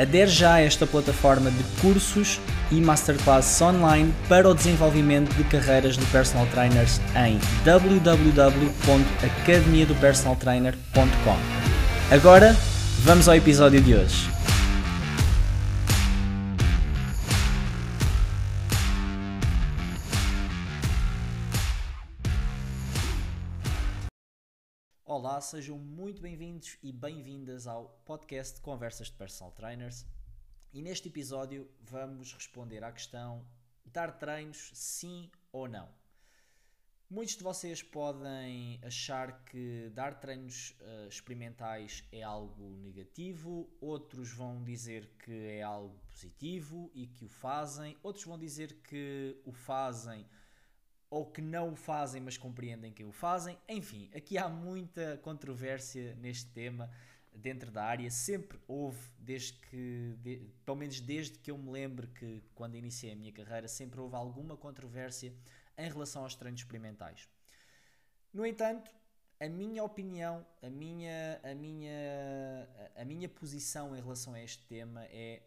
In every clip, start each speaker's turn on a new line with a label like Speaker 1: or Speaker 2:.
Speaker 1: Adere já a esta plataforma de cursos e masterclasses online para o desenvolvimento de carreiras de personal trainers em www.academiadopersonaltrainer.com. Agora, vamos ao episódio de hoje. Olá, sejam muito bem-vindos e bem-vindas ao podcast Conversas de Personal Trainers. E neste episódio vamos responder à questão: dar treinos sim ou não? Muitos de vocês podem achar que dar treinos uh, experimentais é algo negativo, outros vão dizer que é algo positivo e que o fazem, outros vão dizer que o fazem ou que não o fazem, mas compreendem que o fazem. Enfim, aqui há muita controvérsia neste tema dentro da área. Sempre houve, desde que, de, pelo menos desde que eu me lembro que quando iniciei a minha carreira, sempre houve alguma controvérsia em relação aos treinos experimentais. No entanto, a minha opinião, a minha, a minha, a minha posição em relação a este tema é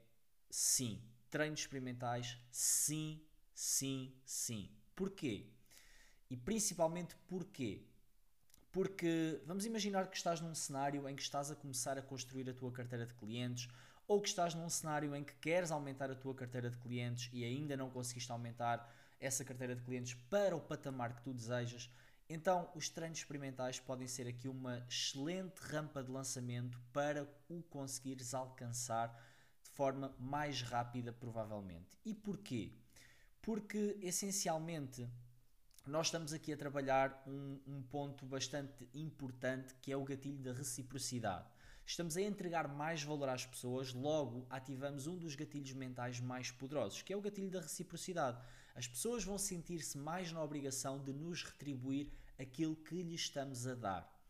Speaker 1: sim, treinos experimentais, sim, sim, sim. Porquê? E principalmente porquê? Porque vamos imaginar que estás num cenário em que estás a começar a construir a tua carteira de clientes ou que estás num cenário em que queres aumentar a tua carteira de clientes e ainda não conseguiste aumentar essa carteira de clientes para o patamar que tu desejas. Então, os treinos experimentais podem ser aqui uma excelente rampa de lançamento para o conseguires alcançar de forma mais rápida, provavelmente. E porquê? Porque essencialmente nós estamos aqui a trabalhar um, um, ponto bastante importante que é o gatilho da reciprocidade. Estamos a entregar mais valor às pessoas, logo ativamos um dos gatilhos mentais mais poderosos, que é o gatilho da reciprocidade. As pessoas vão sentir-se mais na obrigação de nos retribuir aquilo que lhes estamos a dar.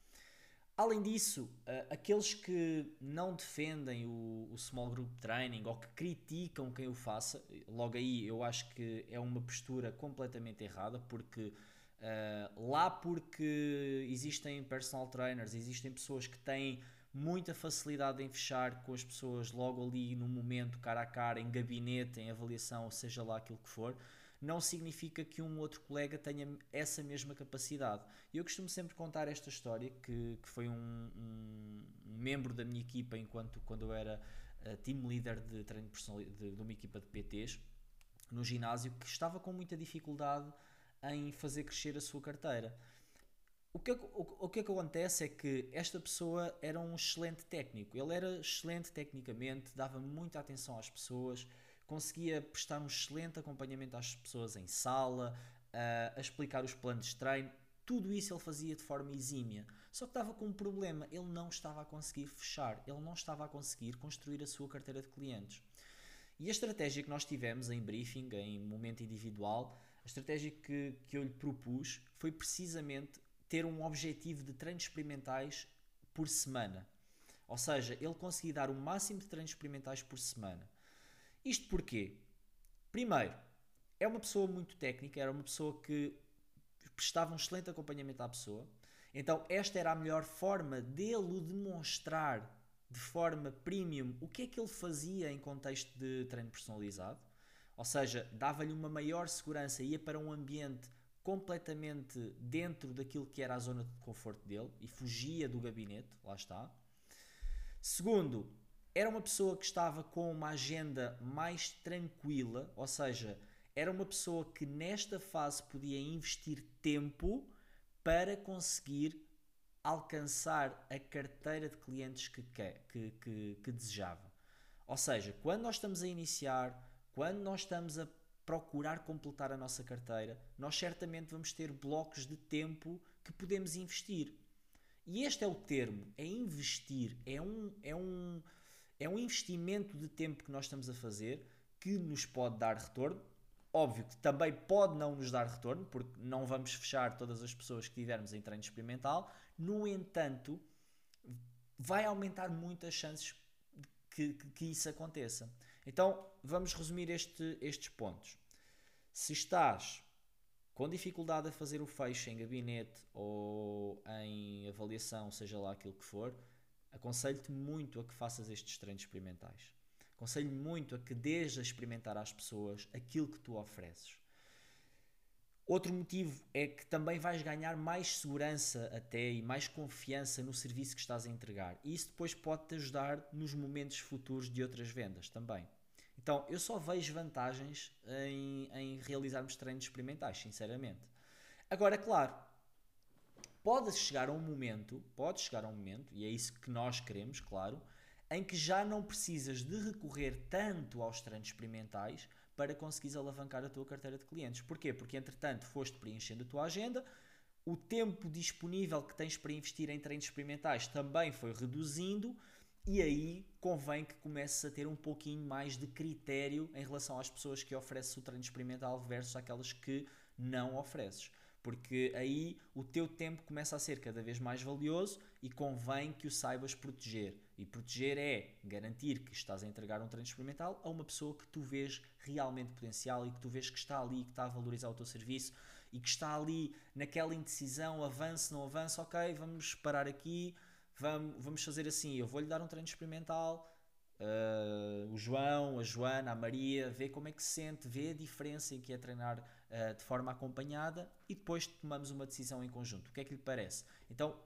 Speaker 1: Além disso, uh, aqueles que não defendem o, o, small group training ou que criticam quem o faça, logo aí eu acho que é uma postura completamente errada, porque uh, lá porque existem personal trainers, existem pessoas que têm muita facilidade em fechar com as pessoas logo ali no momento, cara a cara, em gabinete, em avaliação, seja lá aquilo que for não significa que um outro colega tenha essa mesma capacidade. E eu costumo sempre contar esta história, que, que foi um, um, membro da minha equipa, enquanto quando eu era uh, team leader de treino personal, de, de uma equipa de PTs, no ginásio, que estava com muita dificuldade em fazer crescer a sua carteira. O que, o, o que, é que acontece é que esta pessoa era um excelente técnico, ele era excelente tecnicamente, dava muita atenção às pessoas, conseguia prestar um excelente acompanhamento às pessoas em sala, a explicar os planos de treino, tudo isso ele fazia de forma exímia. Só que estava com um problema, ele não estava a conseguir fechar, ele não estava a conseguir construir a sua carteira de clientes. E a estratégia que nós tivemos em briefing, em momento individual, a estratégia que, que eu lhe propus foi precisamente ter um objetivo de treinos experimentais por semana. Ou seja, ele conseguia dar o máximo de treinos experimentais por semana. Isto porquê? Primeiro, é uma pessoa muito técnica, era uma pessoa que prestava um excelente acompanhamento à pessoa. Então, esta era a melhor forma dele demonstrar de forma premium o que é que ele fazia em contexto de treino personalizado. Ou seja, dava-lhe uma maior segurança, ia para um ambiente completamente dentro daquilo que era a zona de conforto dele e fugia do gabinete, lá está. Segundo, era uma pessoa que estava com uma agenda mais tranquila, ou seja, era uma pessoa que nesta fase podia investir tempo para conseguir alcançar a carteira de clientes que, que, que, que desejava. Ou seja, quando nós estamos a iniciar, quando nós estamos a procurar completar a nossa carteira, nós certamente vamos ter blocos de tempo que podemos investir. E este é o termo, é investir, é um, é um, é um investimento de tempo que nós estamos a fazer que nos pode dar retorno. Óbvio que também pode não nos dar retorno, porque não vamos fechar todas as pessoas que tivermos em treino experimental. No entanto, vai aumentar muito as chances que, que, que isso aconteça. Então, vamos resumir este, estes pontos. Se estás com dificuldade a fazer o fecho em gabinete ou em avaliação, seja lá aquilo que for, aconselho-te muito a que faças estes treinos experimentais. Aconselho muito a que deixes a experimentar às pessoas aquilo que tu ofereces. Outro motivo é que também vais ganhar mais segurança até e mais confiança no serviço que estás a entregar. E isso depois pode-te ajudar nos momentos futuros de outras vendas também. Então, eu só vejo vantagens em, em realizarmos treinos experimentais, sinceramente. Agora, claro, pode chegar a um momento, pode chegar a um momento, e é isso que nós queremos, claro, em que já não precisas de recorrer tanto aos treinos experimentais para conseguires alavancar a tua carteira de clientes. Porquê? Porque entretanto foste preenchendo a tua agenda, o tempo disponível que tens para investir em treinos experimentais também foi reduzindo e aí convém que comeces a ter um pouquinho mais de critério em relação às pessoas que ofereces o treino experimental versus aquelas que não ofereces. Porque aí o teu tempo começa a ser cada vez mais valioso e convém que o saibas proteger. E proteger é garantir que estás a entregar um treino experimental a uma pessoa que tu vês realmente potencial e que tu vês que está ali, que está a valorizar o teu serviço e que está ali naquela indecisão, avance, não avance, ok, vamos parar aqui, vamos, vamos fazer assim, eu vou-lhe dar um treino experimental, uh, o João, a Joana, a Maria, vê como é que se sente, vê a diferença em que é treinar uh, de forma acompanhada e depois tomamos uma decisão em conjunto. O que é que lhe parece? Então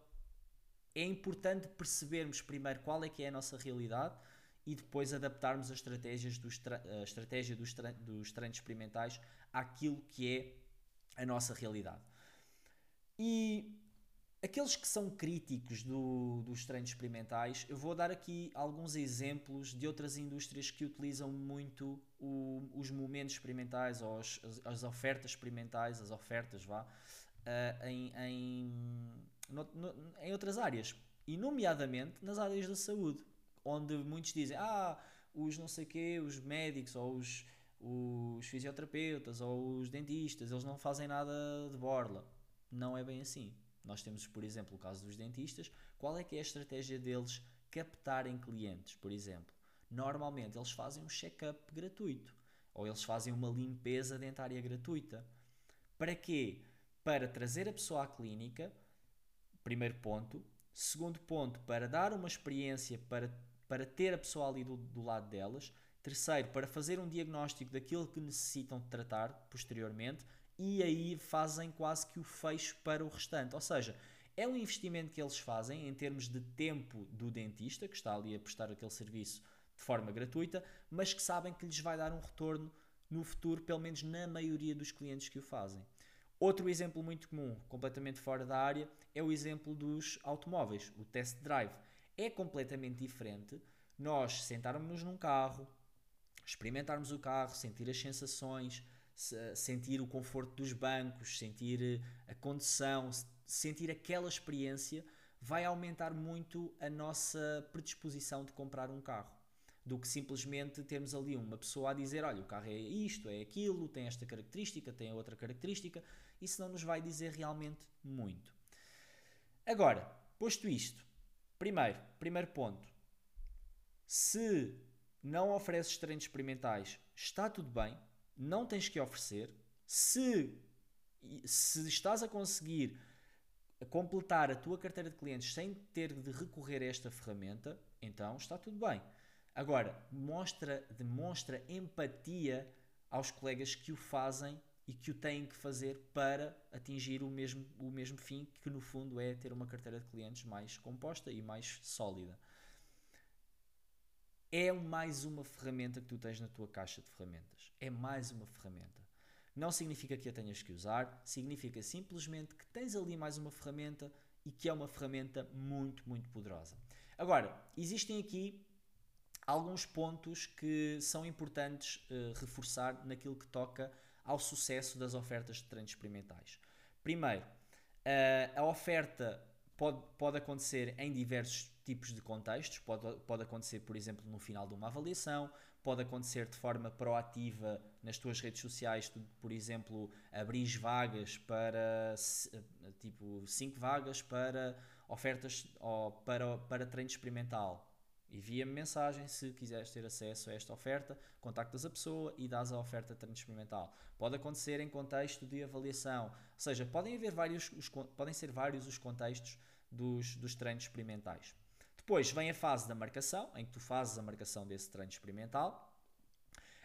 Speaker 1: é importante percebermos primeiro qual é que é a nossa realidade e depois adaptarmos as estratégias dos a estratégia dos, dos treinos experimentais àquilo que é a nossa realidade. E Aqueles que são críticos do, dos treinos experimentais, eu vou dar aqui alguns exemplos de outras indústrias que utilizam muito o, os momentos experimentais ou as, as, ofertas experimentais, as ofertas, vá, uh, em, em, no, no, em outras áreas. E, nomeadamente, nas áreas da saúde, onde muitos dizem, ah, os não sei quê, os médicos ou os, os fisioterapeutas ou os dentistas, eles não fazem nada de borla. Não é bem assim nós temos, por exemplo, o caso dos dentistas. Qual é que é a estratégia deles captarem clientes, por exemplo? Normalmente eles fazem um check-up gratuito ou eles fazem uma limpeza dentária gratuita. Para quê? Para trazer a pessoa à clínica, primeiro ponto. Segundo ponto, para dar uma experiência, para, para ter a pessoa ali do, do lado delas. Terceiro, para fazer um diagnóstico daquilo que necessitam de tratar posteriormente e aí fazem quase que o fecho para o restante. Ou seja, é um investimento que eles fazem em termos de tempo do dentista, que está ali a prestar aquele serviço de forma gratuita, mas que sabem que lhes vai dar um retorno no futuro, pelo menos na maioria dos clientes que o fazem. Outro exemplo muito comum, completamente fora da área, é o exemplo dos automóveis, o test drive. É completamente diferente nós sentarmos-nos num carro, experimentarmos o carro, sentir as sensações, sentir o conforto dos bancos, sentir eh, a condução, sentir aquela experiência, vai aumentar muito a nossa predisposição de comprar um carro. Do que simplesmente termos ali uma pessoa a dizer: olha, o carro é isto, é aquilo, tem esta característica, tem outra característica, isso não nos vai dizer realmente muito. Agora, posto isto, primeiro, primeiro ponto, se não ofereces treinos experimentais, está tudo bem, não tens que oferecer. Se, se estás a conseguir completar a tua carteira de clientes sem ter de recorrer a esta ferramenta, então está tudo bem. Agora, mostra, demonstra empatia aos colegas que o fazem e que o têm que fazer para atingir o mesmo, o mesmo fim, que no fundo é ter uma carteira de clientes mais composta e mais sólida. É mais uma ferramenta que tu tens na tua caixa de ferramentas. É mais uma ferramenta. Não significa que a tenhas que usar, significa simplesmente que tens ali mais uma ferramenta e que é uma ferramenta muito, muito poderosa. Agora, existem aqui alguns pontos que são importantes uh, reforçar naquilo que toca ao sucesso das ofertas de treinos experimentais. Primeiro, uh, a oferta pode, pode acontecer em diversos tipos de contextos. Pode, pode acontecer, por exemplo, no final de uma avaliação, pode acontecer de forma proativa nas tuas redes sociais, tu, por exemplo, abris vagas para tipo 5 vagas para ofertas ou para, para treino experimental. Envia-me mensagem se quiseres ter acesso a esta oferta, contactas a pessoa e dás a oferta de treino experimental. Pode acontecer em contexto de avaliação, ou seja, podem, haver vários, os, podem ser vários os contextos dos, dos treinos experimentais. Depois vem a fase da marcação, em que tu fazes a marcação desse treino experimental.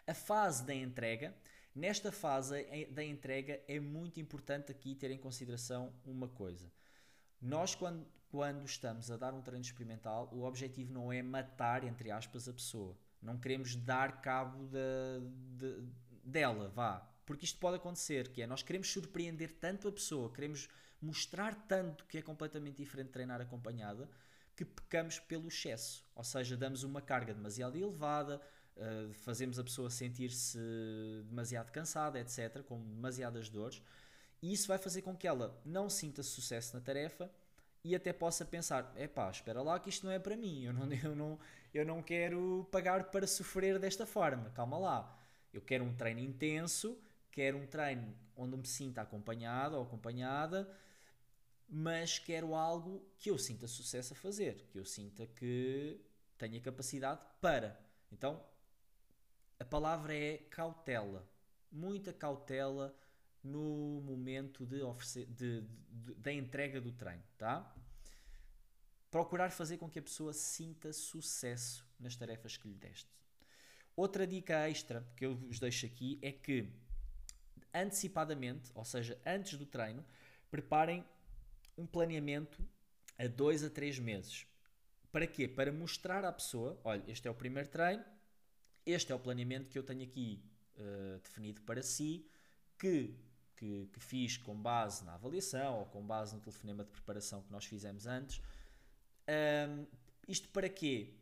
Speaker 1: A fase da entrega. Nesta fase da entrega é muito importante aqui ter em consideração uma coisa. Nós, quando, quando estamos a dar um treino experimental, o objetivo não é matar, entre aspas, a pessoa. Não queremos dar cabo de, de, dela, vá. Porque isto pode acontecer, que é nós queremos surpreender tanto a pessoa, queremos mostrar tanto que é completamente diferente treinar acompanhada, que pecamos pelo excesso, ou seja, damos uma carga demasiado elevada, uh, fazemos a pessoa sentir-se demasiado cansada, etc., com demasiadas dores, e isso vai fazer com que ela não sinta sucesso na tarefa e até possa pensar: é pá, espera lá que isto não é para mim, eu não, eu, não, eu não quero pagar para sofrer desta forma, calma lá. Eu quero um treino intenso, quero um treino onde me sinta acompanhado ou acompanhada mas quero algo que eu sinta sucesso a fazer, que eu sinta que tenha capacidade para. Então, a palavra é cautela. Muita cautela no momento de oferecer, de, da entrega do treino, tá? Procurar fazer com que a pessoa sinta sucesso nas tarefas que lhe deste. Outra dica extra que eu vos deixo aqui é que antecipadamente, ou seja, antes do treino, preparem um planeamento a dois a três meses. Para quê? Para mostrar à pessoa: olha, este é o primeiro treino, este é o planeamento que eu tenho aqui uh, definido para si, que, que, que, fiz com base na avaliação ou com base no telefonema de preparação que nós fizemos antes. Um, isto para quê?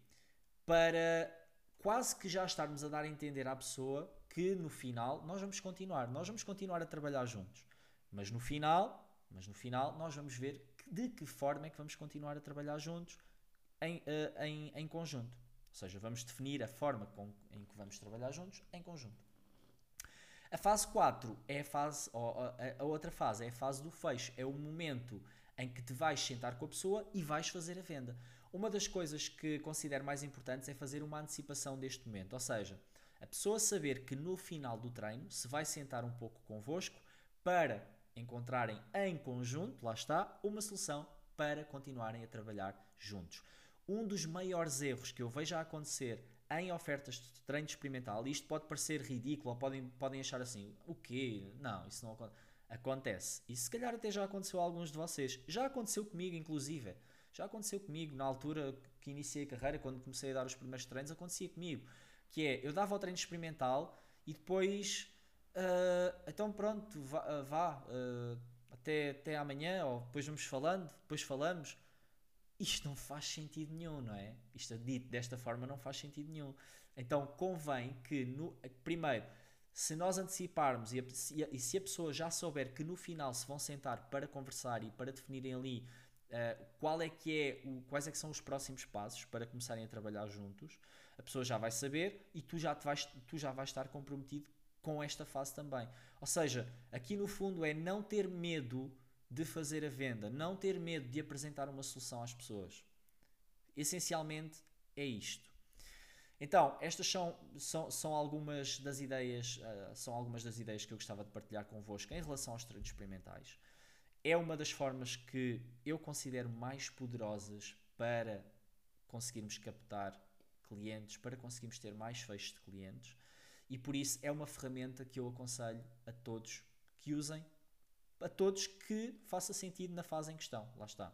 Speaker 1: Para quase que já estarmos a dar a entender à pessoa que no final nós vamos continuar, nós vamos continuar a trabalhar juntos, mas no final mas no final nós vamos ver de que forma é que vamos continuar a trabalhar juntos em, uh, em, em conjunto. Ou seja, vamos definir a forma com, em que vamos trabalhar juntos em conjunto. A fase 4 é a fase, a outra fase é a fase do fecho, é o momento em que te vais sentar com a pessoa e vais fazer a venda. Uma das coisas que considero mais importantes é fazer uma antecipação deste momento, ou seja, a pessoa saber que no final do treino se vai sentar um pouco convosco para encontrarem em conjunto, lá está, uma solução para continuarem a trabalhar juntos. Um dos maiores erros que eu vejo a acontecer em ofertas de treino experimental, e isto pode parecer ridículo, ou podem, podem achar assim, o quê? Não, isso não acontece. E se calhar até já aconteceu a alguns de vocês. Já aconteceu comigo, inclusive. Já aconteceu comigo na altura que iniciei a carreira, quando comecei a dar os primeiros treinos, acontecia comigo. Que é, eu dava o treino experimental e depois Uh, então pronto, vá, uh, vá uh, até, até amanhã, ou depois vamos falando, depois falamos. Isto não faz sentido nenhum, não é? Isto dito desta forma não faz sentido nenhum. Então convém que, no, primeiro, se nós anteciparmos e, a, e se a pessoa já souber que no final se vão sentar para conversar e para definirem ali uh, qual é que é o, quais é que são os próximos passos para começarem a trabalhar juntos, a pessoa já vai saber e tu já, te vais, tu já vais estar comprometido com esta fase também. Ou seja, aqui no fundo é não ter medo de fazer a venda, não ter medo de apresentar uma solução às pessoas. Essencialmente é isto. Então, estas são, são, são algumas das ideias, uh, são algumas das ideias que eu gostava de partilhar convosco em relação aos treinos experimentais. É uma das formas que eu considero mais poderosas para conseguirmos captar clientes, para conseguirmos ter mais fechos de clientes e por isso é uma ferramenta que eu aconselho a todos que usem, a todos que faça sentido na fase em questão. Lá está.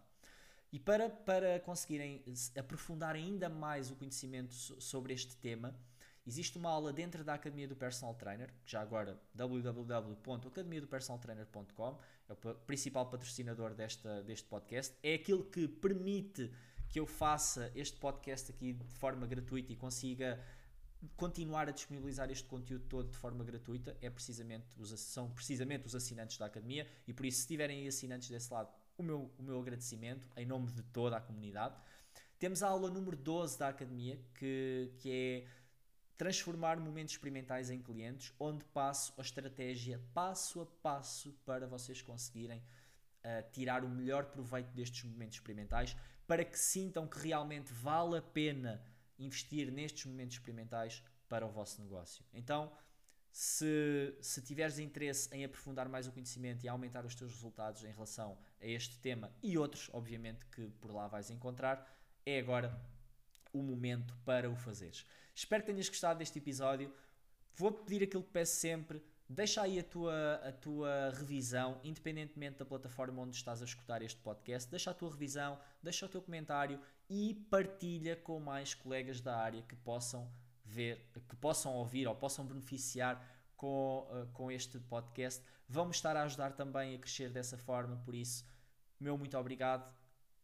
Speaker 1: E para, para conseguirem aprofundar ainda mais o conhecimento sobre este tema, existe uma aula dentro da Academia do Personal Trainer, já agora www.academiadopersonaltrainer.com, é o principal patrocinador desta, deste podcast, é aquilo que permite que eu faça este podcast aqui de forma gratuita e consiga continuar a disponibilizar este conteúdo todo de forma gratuita é precisamente os, são precisamente os assinantes da Academia e por isso se tiverem assinantes desse lado o meu, o meu agradecimento em nome de toda a comunidade. Temos a aula número 12 da Academia que, que é transformar momentos experimentais em clientes, onde passo a estratégia passo a passo para vocês conseguirem uh, tirar o melhor proveito destes momentos experimentais, para que sintam que realmente vale a pena investir nestes momentos experimentais para o vosso negócio. Então, se, se tiveres interesse em aprofundar mais o conhecimento e aumentar os teus resultados em relação a este tema e outros, obviamente, que por lá vais encontrar, é agora o momento para o fazeres. Espero que tenhas gostado deste episódio. Vou pedir aquilo que peço sempre. Deixa aí a tua, a tua revisão, independentemente da plataforma onde estás a escutar este podcast. Deixa a tua revisão, deixa o teu comentário e partilha com mais colegas da área que possam ver, que possam ouvir ou possam beneficiar com, uh, com este podcast. Vamos estar a ajudar também a crescer dessa forma, por isso, meu muito obrigado,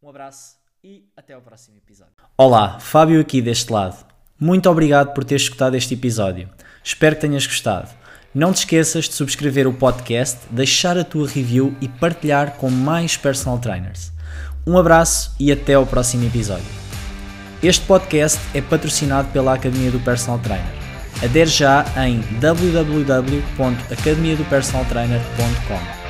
Speaker 1: um abraço e até ao próximo episódio. Olá, Fábio aqui deste lado. Muito obrigado por ter escutado este episódio. Espero que tenhas gostado. Não te esqueças de subscrever o podcast, deixar a tua review e partilhar com mais personal trainers. Um abraço e até ao próximo episódio. Este podcast é patrocinado pela Academia do Personal Trainer. Adere já em www.academiadopersonaltrainer.com.